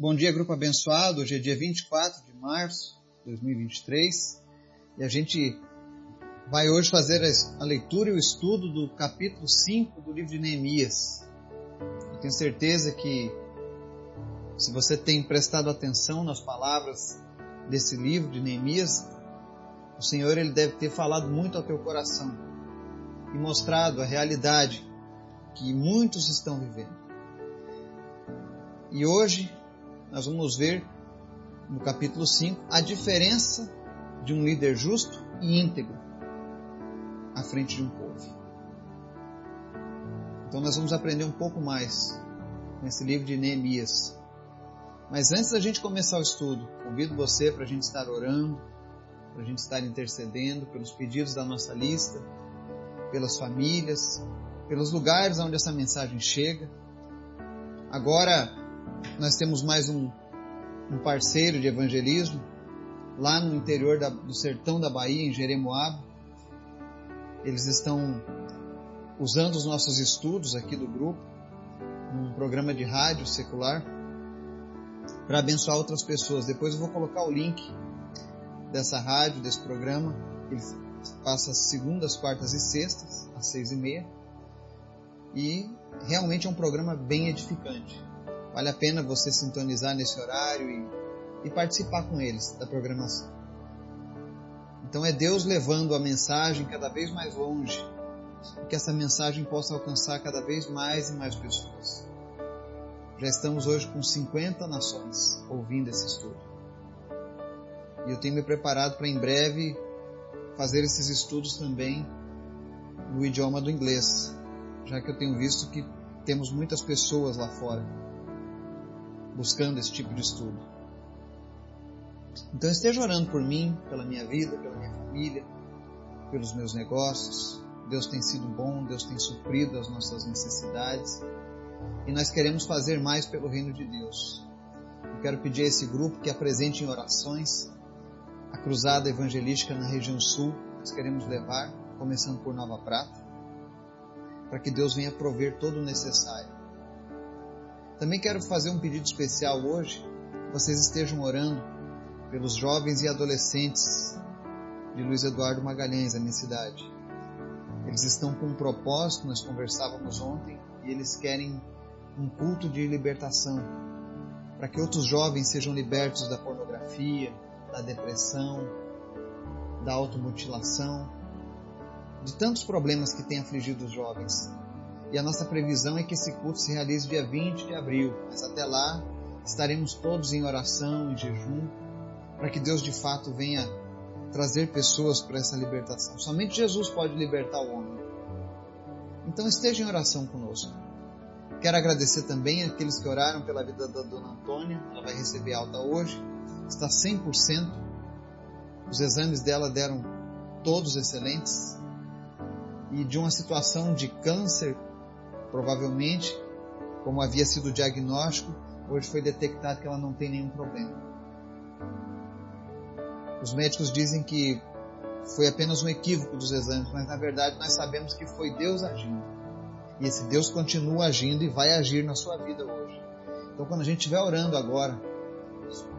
Bom dia, grupo abençoado. Hoje é dia 24 de março de 2023 e a gente vai hoje fazer a leitura e o estudo do capítulo 5 do livro de Neemias. Eu tenho certeza que se você tem prestado atenção nas palavras desse livro de Neemias, o Senhor ele deve ter falado muito ao teu coração e mostrado a realidade que muitos estão vivendo. E hoje nós vamos ver no capítulo 5 a diferença de um líder justo e íntegro à frente de um povo. Então nós vamos aprender um pouco mais nesse livro de Neemias. Mas antes da gente começar o estudo, convido você para a gente estar orando, para a gente estar intercedendo pelos pedidos da nossa lista, pelas famílias, pelos lugares onde essa mensagem chega. Agora nós temos mais um, um parceiro de evangelismo lá no interior da, do sertão da Bahia, em Jeremoabo. Eles estão usando os nossos estudos aqui do grupo, num programa de rádio secular, para abençoar outras pessoas. Depois eu vou colocar o link dessa rádio, desse programa. Ele passa segundas, quartas e sextas, às seis e meia. E realmente é um programa bem edificante. Vale a pena você sintonizar nesse horário e, e participar com eles da programação. Então é Deus levando a mensagem cada vez mais longe e que essa mensagem possa alcançar cada vez mais e mais pessoas. Já estamos hoje com 50 nações ouvindo esse estudo. E eu tenho me preparado para em breve fazer esses estudos também no idioma do inglês, já que eu tenho visto que temos muitas pessoas lá fora buscando esse tipo de estudo. Então esteja orando por mim, pela minha vida, pela minha família, pelos meus negócios. Deus tem sido bom, Deus tem suprido as nossas necessidades e nós queremos fazer mais pelo reino de Deus. Eu quero pedir a esse grupo que apresente em orações a cruzada evangelística na região sul. Nós queremos levar, começando por Nova Prata, para que Deus venha prover todo o necessário. Também quero fazer um pedido especial hoje. Vocês estejam orando pelos jovens e adolescentes de Luiz Eduardo Magalhães, da minha cidade. Eles estão com um propósito, nós conversávamos ontem, e eles querem um culto de libertação, para que outros jovens sejam libertos da pornografia, da depressão, da automutilação, de tantos problemas que têm afligido os jovens. E a nossa previsão é que esse culto se realize dia 20 de abril. Mas até lá estaremos todos em oração, em jejum, para que Deus de fato venha trazer pessoas para essa libertação. Somente Jesus pode libertar o homem. Então esteja em oração conosco. Quero agradecer também aqueles que oraram pela vida da dona Antônia. Ela vai receber alta hoje. Está 100%. Os exames dela deram todos excelentes. E de uma situação de câncer Provavelmente, como havia sido o diagnóstico, hoje foi detectado que ela não tem nenhum problema. Os médicos dizem que foi apenas um equívoco dos exames, mas na verdade nós sabemos que foi Deus agindo. E esse Deus continua agindo e vai agir na sua vida hoje. Então quando a gente estiver orando agora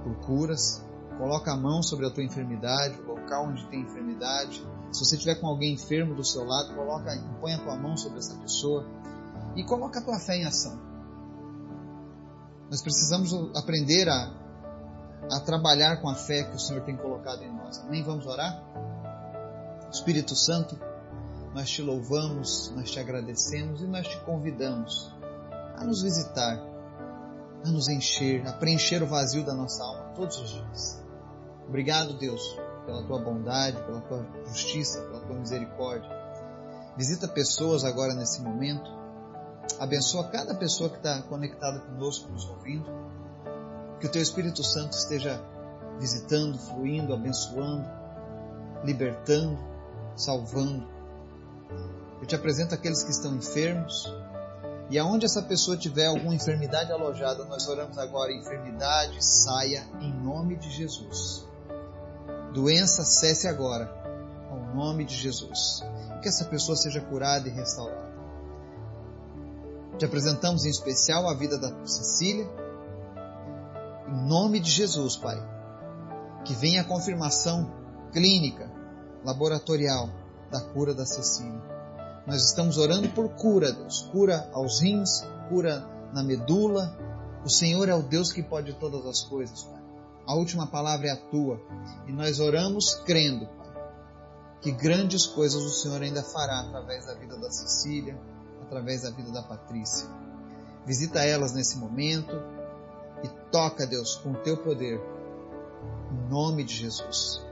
por curas, coloca a mão sobre a tua enfermidade, o local onde tem enfermidade. Se você estiver com alguém enfermo do seu lado, coloca, põe a tua mão sobre essa pessoa e coloca a tua fé em ação. Nós precisamos aprender a, a trabalhar com a fé que o Senhor tem colocado em nós. Amém? Vamos orar? Espírito Santo, nós te louvamos, nós te agradecemos e nós te convidamos a nos visitar, a nos encher, a preencher o vazio da nossa alma todos os dias. Obrigado, Deus, pela tua bondade, pela tua justiça, pela tua misericórdia. Visita pessoas agora nesse momento Abençoa cada pessoa que está conectada conosco, nos ouvindo. Que o Teu Espírito Santo esteja visitando, fluindo, abençoando, libertando, salvando. Eu te apresento aqueles que estão enfermos. E aonde essa pessoa tiver alguma enfermidade alojada, nós oramos agora: enfermidade saia em nome de Jesus. Doença cesse agora, ao nome de Jesus. Que essa pessoa seja curada e restaurada. Te apresentamos em especial a vida da Cecília, Em nome de Jesus, Pai. Que venha a confirmação clínica, laboratorial da cura da Cecília. Nós estamos orando por cura, Deus. Cura aos rins, cura na medula. O Senhor é o Deus que pode todas as coisas, Pai. A última palavra é a tua. E nós oramos crendo, Pai, que grandes coisas o Senhor ainda fará através da vida da Cecília, através da vida da Patrícia. Visita elas nesse momento e toca, Deus, com o teu poder. Em nome de Jesus.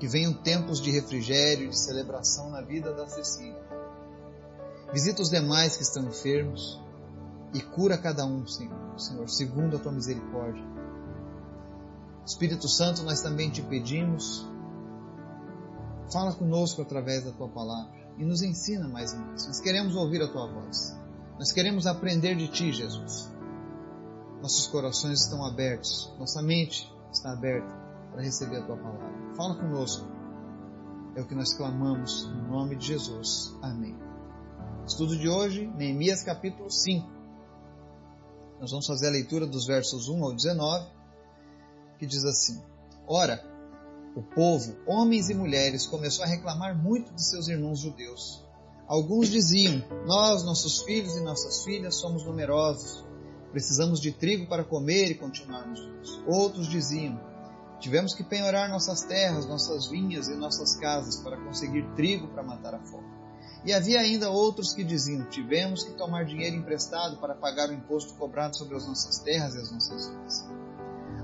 Que venham tempos de refrigério e de celebração na vida da Cecília. Visita os demais que estão enfermos e cura cada um, Senhor, Senhor, segundo a tua misericórdia. Espírito Santo, nós também te pedimos, fala conosco através da tua palavra e nos ensina mais e mais. Nós queremos ouvir a tua voz. Nós queremos aprender de ti, Jesus. Nossos corações estão abertos, nossa mente está aberta para receber a tua palavra. Fala conosco. É o que nós clamamos no nome de Jesus. Amém. Estudo de hoje, Neemias capítulo 5. Nós vamos fazer a leitura dos versos 1 ao 19 que diz assim: Ora, o povo, homens e mulheres, começou a reclamar muito de seus irmãos judeus. Alguns diziam: Nós, nossos filhos e nossas filhas, somos numerosos. Precisamos de trigo para comer e continuarmos vivos. Outros diziam: Tivemos que penhorar nossas terras, nossas vinhas e nossas casas para conseguir trigo para matar a fome. E havia ainda outros que diziam: Tivemos que tomar dinheiro emprestado para pagar o imposto cobrado sobre as nossas terras e as nossas vinhas.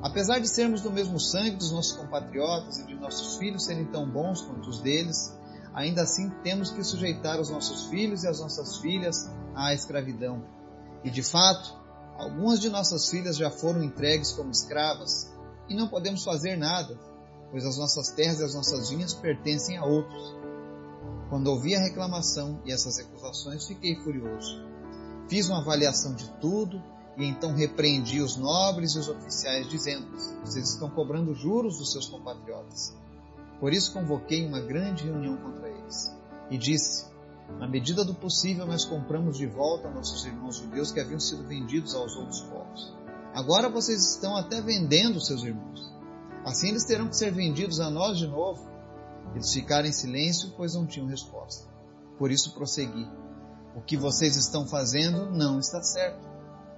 Apesar de sermos do mesmo sangue dos nossos compatriotas e de nossos filhos serem tão bons quanto os deles, ainda assim temos que sujeitar os nossos filhos e as nossas filhas à escravidão. E de fato, algumas de nossas filhas já foram entregues como escravas, e não podemos fazer nada, pois as nossas terras e as nossas vinhas pertencem a outros. Quando ouvi a reclamação e essas acusações, fiquei furioso. Fiz uma avaliação de tudo e então repreendi os nobres e os oficiais, dizendo: Vocês estão cobrando juros dos seus compatriotas. Por isso convoquei uma grande reunião contra eles. E disse: Na medida do possível, nós compramos de volta nossos irmãos judeus que haviam sido vendidos aos outros povos. Agora vocês estão até vendendo seus irmãos. Assim eles terão que ser vendidos a nós de novo. Eles ficaram em silêncio, pois não tinham resposta. Por isso prossegui: O que vocês estão fazendo não está certo.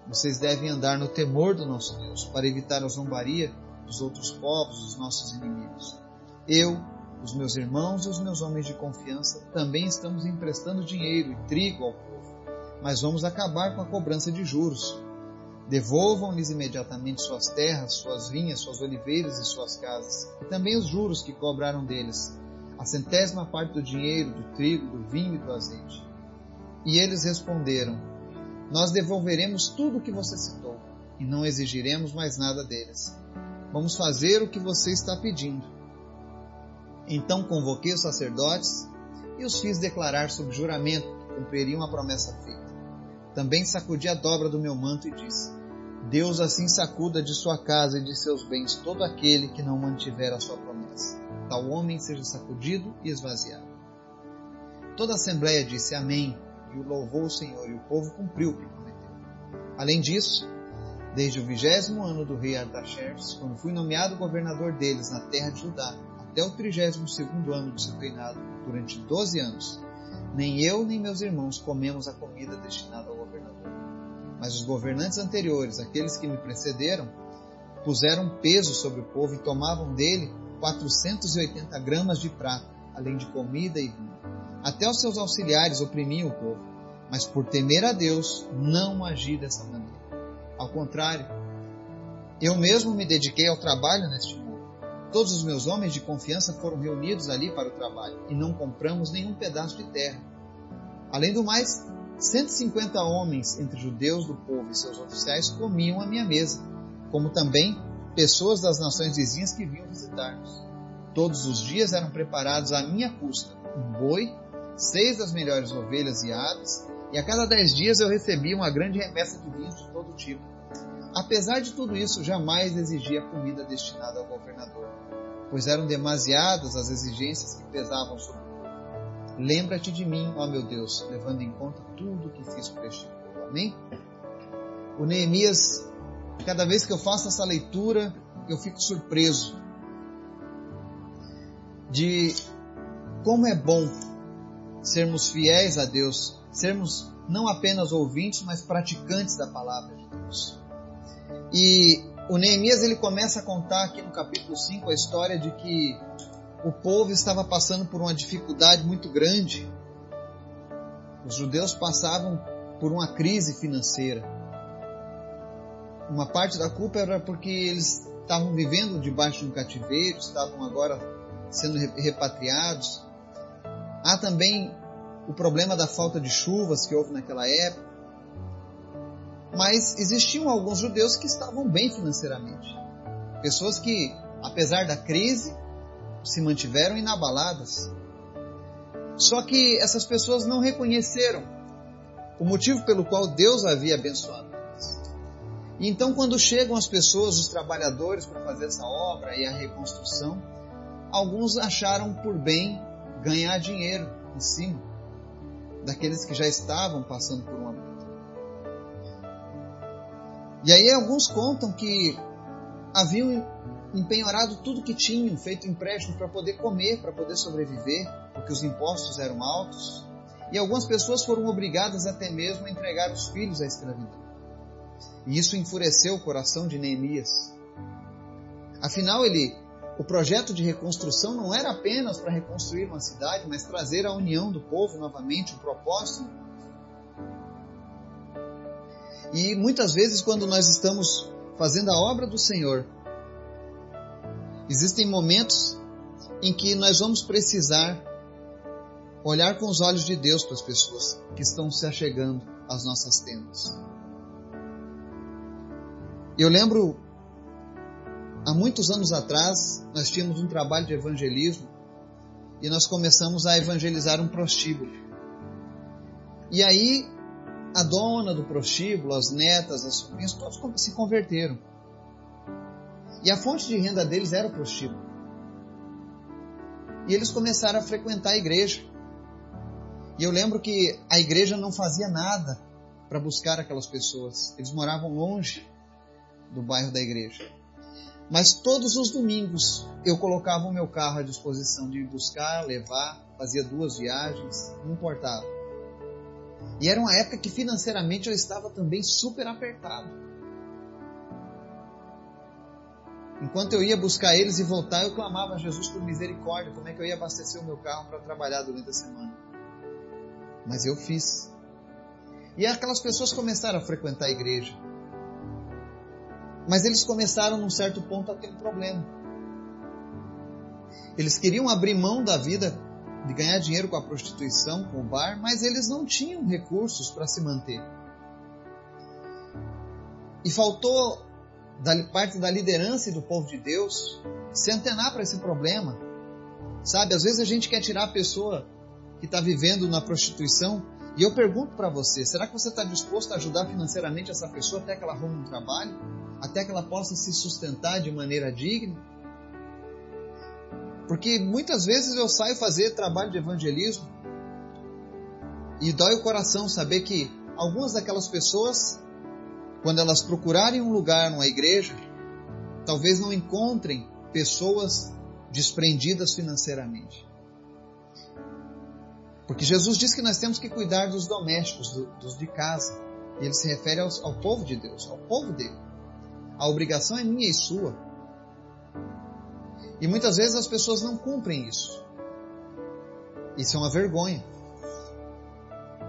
Vocês devem andar no temor do nosso Deus, para evitar a zombaria dos outros povos, os nossos inimigos. Eu, os meus irmãos e os meus homens de confiança também estamos emprestando dinheiro e trigo ao povo, mas vamos acabar com a cobrança de juros. Devolvam-lhes imediatamente suas terras, suas vinhas, suas oliveiras e suas casas, e também os juros que cobraram deles, a centésima parte do dinheiro, do trigo, do vinho e do azeite. E eles responderam: nós devolveremos tudo o que você citou e não exigiremos mais nada deles. Vamos fazer o que você está pedindo. Então convoquei os sacerdotes e os fiz declarar sob juramento que cumpririam a promessa feita. Também sacudi a dobra do meu manto e disse: Deus assim sacuda de sua casa e de seus bens todo aquele que não mantiver a sua promessa. Tal homem seja sacudido e esvaziado. Toda a assembleia disse Amém e o louvou o Senhor, e o povo cumpriu o que prometeu. Além disso, desde o vigésimo ano do rei Artaxerxes, quando fui nomeado governador deles na terra de Judá, até o trigésimo segundo ano de seu reinado, durante doze anos, nem eu nem meus irmãos comemos a comida destinada ao governador. Mas os governantes anteriores, aqueles que me precederam, puseram peso sobre o povo e tomavam dele 480 gramas de prata, além de comida e vinho. Até os seus auxiliares oprimiam o povo, mas por temer a Deus não agi dessa maneira. Ao contrário, eu mesmo me dediquei ao trabalho neste mundo. Todos os meus homens de confiança foram reunidos ali para o trabalho e não compramos nenhum pedaço de terra. Além do mais, 150 homens entre judeus do povo e seus oficiais comiam à minha mesa, como também pessoas das nações vizinhas que vinham visitar-nos. Todos os dias eram preparados à minha custa um boi seis das melhores ovelhas e aves, e a cada dez dias eu recebia uma grande remessa de vinhos de todo tipo. Apesar de tudo isso, jamais exigia comida destinada ao governador, pois eram demasiadas as exigências que pesavam sobre povo. Lembra-te de mim, ó meu Deus, levando em conta tudo o que fiz por este povo. Amém? O Neemias cada vez que eu faço essa leitura, eu fico surpreso de como é bom sermos fiéis a Deus, sermos não apenas ouvintes, mas praticantes da palavra de Deus. E o Neemias ele começa a contar aqui no capítulo 5 a história de que o povo estava passando por uma dificuldade muito grande. Os judeus passavam por uma crise financeira. Uma parte da culpa era porque eles estavam vivendo debaixo de um cativeiro, estavam agora sendo repatriados. Há também o problema da falta de chuvas que houve naquela época. Mas existiam alguns judeus que estavam bem financeiramente. Pessoas que, apesar da crise, se mantiveram inabaladas. Só que essas pessoas não reconheceram o motivo pelo qual Deus havia abençoado. Então, quando chegam as pessoas, os trabalhadores, para fazer essa obra e a reconstrução, alguns acharam por bem ganhar dinheiro em cima daqueles que já estavam passando por uma luta. E aí alguns contam que haviam empenhorado tudo que tinham, feito empréstimo para poder comer, para poder sobreviver, porque os impostos eram altos. E algumas pessoas foram obrigadas até mesmo a entregar os filhos à escravidão. E isso enfureceu o coração de Neemias. Afinal, ele o projeto de reconstrução não era apenas para reconstruir uma cidade, mas trazer a união do povo novamente, o propósito. E muitas vezes, quando nós estamos fazendo a obra do Senhor, existem momentos em que nós vamos precisar olhar com os olhos de Deus para as pessoas que estão se achegando às nossas tendas. Eu lembro Há muitos anos atrás, nós tínhamos um trabalho de evangelismo e nós começamos a evangelizar um prostíbulo. E aí, a dona do prostíbulo, as netas, as sobrinhas, todos se converteram. E a fonte de renda deles era o prostíbulo. E eles começaram a frequentar a igreja. E eu lembro que a igreja não fazia nada para buscar aquelas pessoas. Eles moravam longe do bairro da igreja. Mas todos os domingos eu colocava o meu carro à disposição de ir buscar, levar, fazia duas viagens, não importava. E era uma época que financeiramente eu estava também super apertado. Enquanto eu ia buscar eles e voltar, eu clamava a Jesus por misericórdia, como é que eu ia abastecer o meu carro para trabalhar durante a semana. Mas eu fiz. E aquelas pessoas começaram a frequentar a igreja. Mas eles começaram num certo ponto a ter um problema. Eles queriam abrir mão da vida de ganhar dinheiro com a prostituição, com o bar, mas eles não tinham recursos para se manter. E faltou da parte da liderança e do povo de Deus se antenar para esse problema. Sabe, às vezes a gente quer tirar a pessoa que está vivendo na prostituição e eu pergunto para você: será que você está disposto a ajudar financeiramente essa pessoa até que ela arrume um trabalho? Até que ela possa se sustentar de maneira digna? Porque muitas vezes eu saio fazer trabalho de evangelismo e dói o coração saber que algumas daquelas pessoas, quando elas procurarem um lugar numa igreja, talvez não encontrem pessoas desprendidas financeiramente. Porque Jesus diz que nós temos que cuidar dos domésticos, do, dos de casa. E ele se refere aos, ao povo de Deus, ao povo dele. A obrigação é minha e sua. E muitas vezes as pessoas não cumprem isso. Isso é uma vergonha.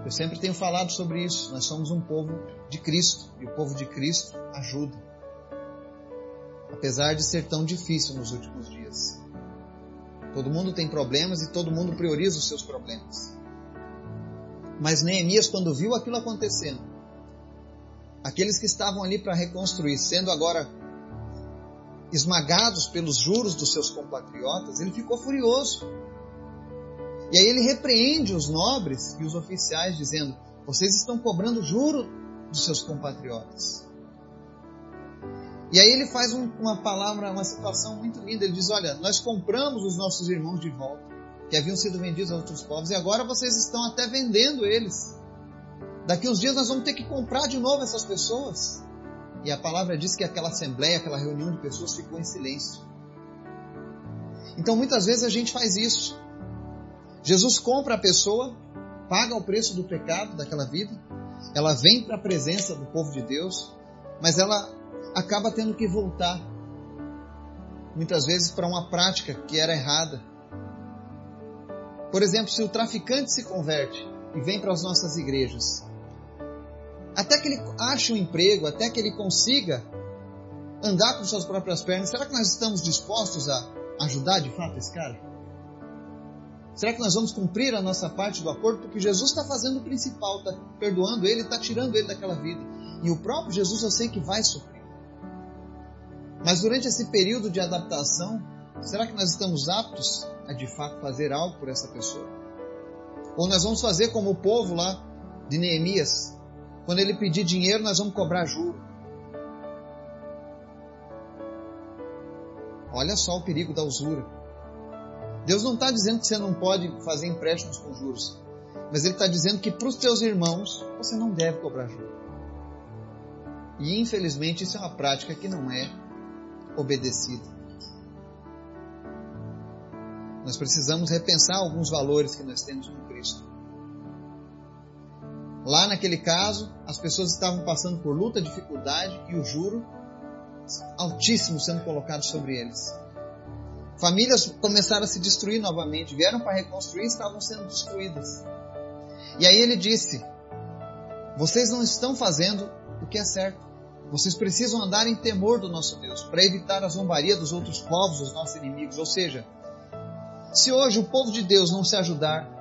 Eu sempre tenho falado sobre isso. Nós somos um povo de Cristo. E o povo de Cristo ajuda. Apesar de ser tão difícil nos últimos dias. Todo mundo tem problemas e todo mundo prioriza os seus problemas. Mas Neemias, quando viu aquilo acontecendo, aqueles que estavam ali para reconstruir, sendo agora esmagados pelos juros dos seus compatriotas, ele ficou furioso. E aí ele repreende os nobres e os oficiais, dizendo: Vocês estão cobrando juro dos seus compatriotas. E aí ele faz um, uma palavra, uma situação muito linda. Ele diz: Olha, nós compramos os nossos irmãos de volta, que haviam sido vendidos a outros povos, e agora vocês estão até vendendo eles. Daqui uns dias nós vamos ter que comprar de novo essas pessoas. E a palavra diz que aquela assembleia, aquela reunião de pessoas ficou em silêncio. Então muitas vezes a gente faz isso. Jesus compra a pessoa, paga o preço do pecado daquela vida, ela vem para a presença do povo de Deus, mas ela acaba tendo que voltar, muitas vezes, para uma prática que era errada. Por exemplo, se o traficante se converte e vem para as nossas igrejas, até que ele ache um emprego, até que ele consiga andar com suas próprias pernas, será que nós estamos dispostos a ajudar de fato esse cara? Será que nós vamos cumprir a nossa parte do acordo? Porque Jesus está fazendo o principal, está perdoando ele, está tirando ele daquela vida. E o próprio Jesus eu sei que vai sofrer. Mas durante esse período de adaptação, será que nós estamos aptos a de fato fazer algo por essa pessoa? Ou nós vamos fazer como o povo lá de Neemias, quando ele pedir dinheiro, nós vamos cobrar juro. Olha só o perigo da usura. Deus não está dizendo que você não pode fazer empréstimos com juros, mas Ele está dizendo que para os teus irmãos você não deve cobrar juros. E infelizmente isso é uma prática que não é obedecida. Nós precisamos repensar alguns valores que nós temos com Cristo. Lá naquele caso, as pessoas estavam passando por luta, dificuldade e o juro altíssimo sendo colocado sobre eles. Famílias começaram a se destruir novamente, vieram para reconstruir e estavam sendo destruídas. E aí ele disse: Vocês não estão fazendo o que é certo. Vocês precisam andar em temor do nosso Deus, para evitar a zombaria dos outros povos, dos nossos inimigos. Ou seja, se hoje o povo de Deus não se ajudar,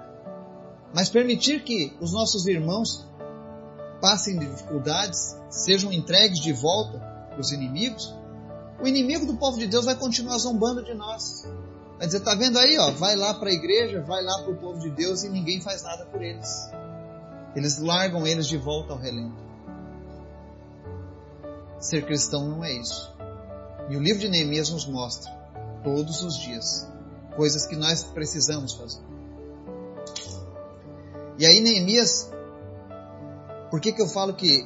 mas permitir que os nossos irmãos passem dificuldades, sejam entregues de volta para os inimigos, o inimigo do povo de Deus vai continuar zombando de nós. Vai dizer, tá vendo aí, ó, vai lá para a igreja, vai lá para o povo de Deus e ninguém faz nada por eles. Eles largam eles de volta ao relento. Ser cristão não é isso. E o livro de Neemias nos mostra, todos os dias, coisas que nós precisamos fazer. E aí Neemias, por que, que eu falo que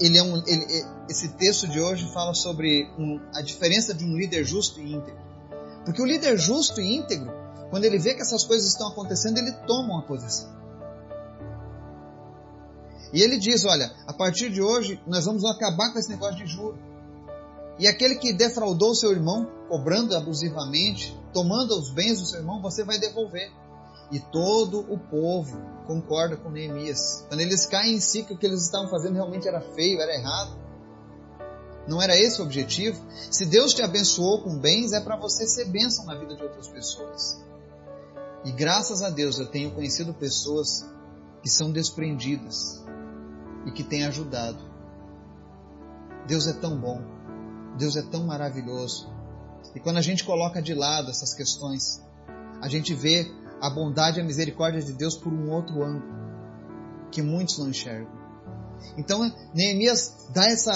ele é um, ele, esse texto de hoje fala sobre um, a diferença de um líder justo e íntegro? Porque o líder justo e íntegro, quando ele vê que essas coisas estão acontecendo, ele toma uma posição. E ele diz: Olha, a partir de hoje nós vamos acabar com esse negócio de juro. E aquele que defraudou seu irmão, cobrando abusivamente, tomando os bens do seu irmão, você vai devolver. E todo o povo concorda com Neemias. Quando eles caem em si que o que eles estavam fazendo realmente era feio, era errado. Não era esse o objetivo. Se Deus te abençoou com bens, é para você ser bênção na vida de outras pessoas. E graças a Deus eu tenho conhecido pessoas que são desprendidas e que têm ajudado. Deus é tão bom. Deus é tão maravilhoso. E quando a gente coloca de lado essas questões, a gente vê a bondade e a misericórdia de Deus por um outro ângulo que muitos não enxergam. Então, Neemias dá essa,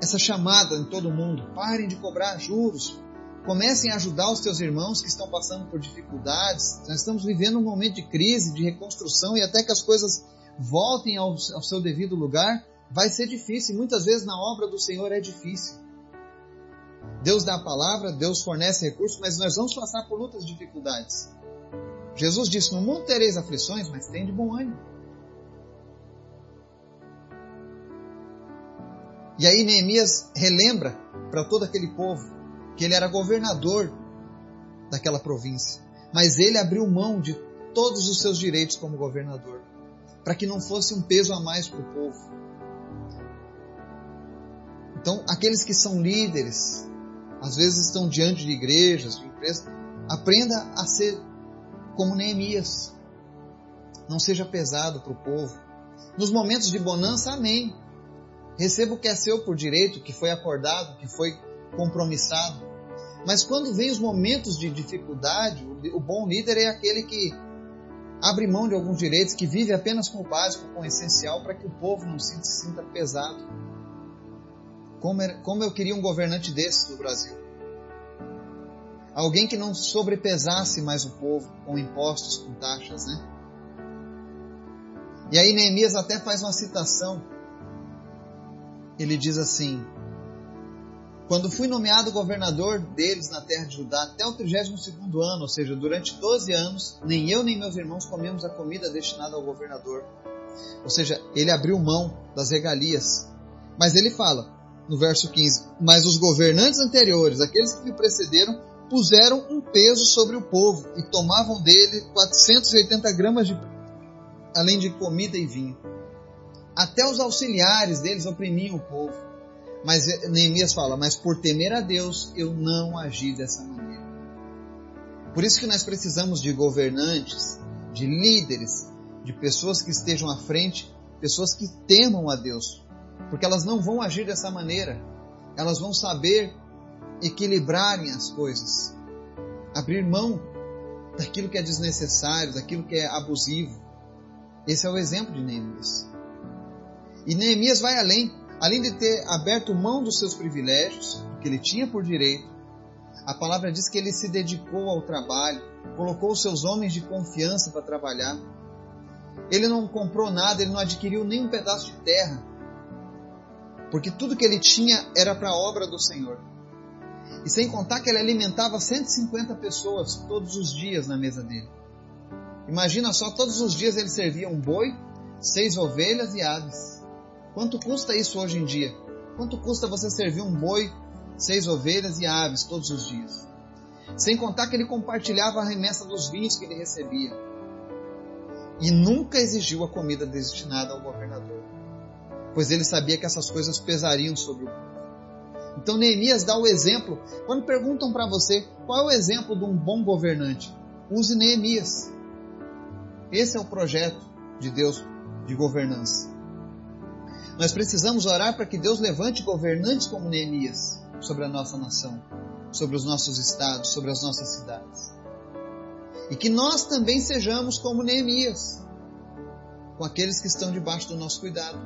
essa chamada em todo mundo: parem de cobrar juros, comecem a ajudar os teus irmãos que estão passando por dificuldades. Nós estamos vivendo um momento de crise, de reconstrução e até que as coisas voltem ao, ao seu devido lugar, vai ser difícil. Muitas vezes na obra do Senhor é difícil. Deus dá a palavra, Deus fornece recursos, mas nós vamos passar por lutas e dificuldades. Jesus disse: No mundo tereis aflições, mas tem de bom ânimo. E aí Neemias relembra para todo aquele povo que ele era governador daquela província, mas ele abriu mão de todos os seus direitos como governador, para que não fosse um peso a mais para o povo. Então, aqueles que são líderes, às vezes estão diante de igrejas, de empresas, aprenda a ser como Neemias. Não seja pesado para o povo. Nos momentos de bonança, amém. Receba o que é seu por direito, que foi acordado, que foi compromissado. Mas quando vem os momentos de dificuldade, o bom líder é aquele que abre mão de alguns direitos, que vive apenas com o básico, com o essencial, para que o povo não se sinta pesado. Como, eu queria um governante desse no Brasil. Alguém que não sobrepesasse mais o povo com impostos, com taxas, né? E aí Neemias até faz uma citação ele diz assim: Quando fui nomeado governador deles na terra de Judá até o 32 ano, ou seja, durante 12 anos, nem eu nem meus irmãos comemos a comida destinada ao governador. Ou seja, ele abriu mão das regalias. Mas ele fala, no verso 15: Mas os governantes anteriores, aqueles que me precederam, puseram um peso sobre o povo e tomavam dele 480 gramas de além de comida e vinho. Até os auxiliares deles oprimiam o povo. Mas Neemias fala: Mas por temer a Deus, eu não agi dessa maneira. Por isso que nós precisamos de governantes, de líderes, de pessoas que estejam à frente, pessoas que temam a Deus. Porque elas não vão agir dessa maneira. Elas vão saber equilibrarem as coisas. Abrir mão daquilo que é desnecessário, daquilo que é abusivo. Esse é o exemplo de Neemias. E Neemias vai além. Além de ter aberto mão dos seus privilégios, que ele tinha por direito, a palavra diz que ele se dedicou ao trabalho, colocou seus homens de confiança para trabalhar. Ele não comprou nada, ele não adquiriu nem um pedaço de terra, porque tudo que ele tinha era para a obra do Senhor. E sem contar que ele alimentava 150 pessoas todos os dias na mesa dele. Imagina só, todos os dias ele servia um boi, seis ovelhas e aves. Quanto custa isso hoje em dia? Quanto custa você servir um boi, seis ovelhas e aves todos os dias? Sem contar que ele compartilhava a remessa dos vinhos que ele recebia. E nunca exigiu a comida destinada ao governador, pois ele sabia que essas coisas pesariam sobre o povo. Então Neemias dá o exemplo. Quando perguntam para você qual é o exemplo de um bom governante, use Neemias. Esse é o projeto de Deus de governança. Nós precisamos orar para que Deus levante governantes como Neemias sobre a nossa nação, sobre os nossos estados, sobre as nossas cidades. E que nós também sejamos como Neemias, com aqueles que estão debaixo do nosso cuidado.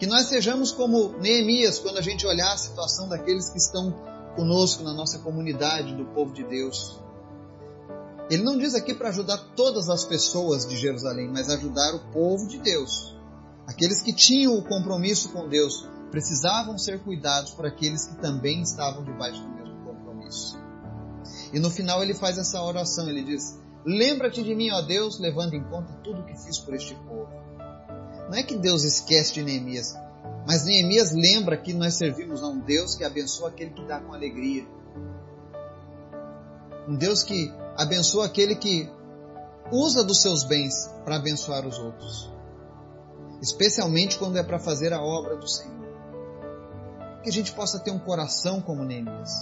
Que nós sejamos como Neemias quando a gente olhar a situação daqueles que estão conosco na nossa comunidade do povo de Deus. Ele não diz aqui para ajudar todas as pessoas de Jerusalém, mas ajudar o povo de Deus. Aqueles que tinham o compromisso com Deus precisavam ser cuidados por aqueles que também estavam debaixo do mesmo compromisso. E no final ele faz essa oração, ele diz: Lembra-te de mim, ó Deus, levando em conta tudo o que fiz por este povo. Não é que Deus esquece de Neemias, mas Neemias lembra que nós servimos a um Deus que abençoa aquele que dá com alegria. Um Deus que abençoa aquele que usa dos seus bens para abençoar os outros. Especialmente quando é para fazer a obra do Senhor. Que a gente possa ter um coração como Neemias.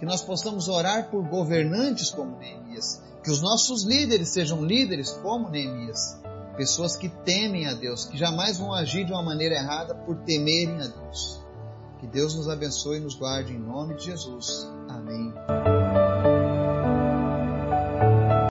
Que nós possamos orar por governantes como Neemias. Que os nossos líderes sejam líderes como Neemias. Pessoas que temem a Deus, que jamais vão agir de uma maneira errada por temerem a Deus. Que Deus nos abençoe e nos guarde em nome de Jesus. Amém.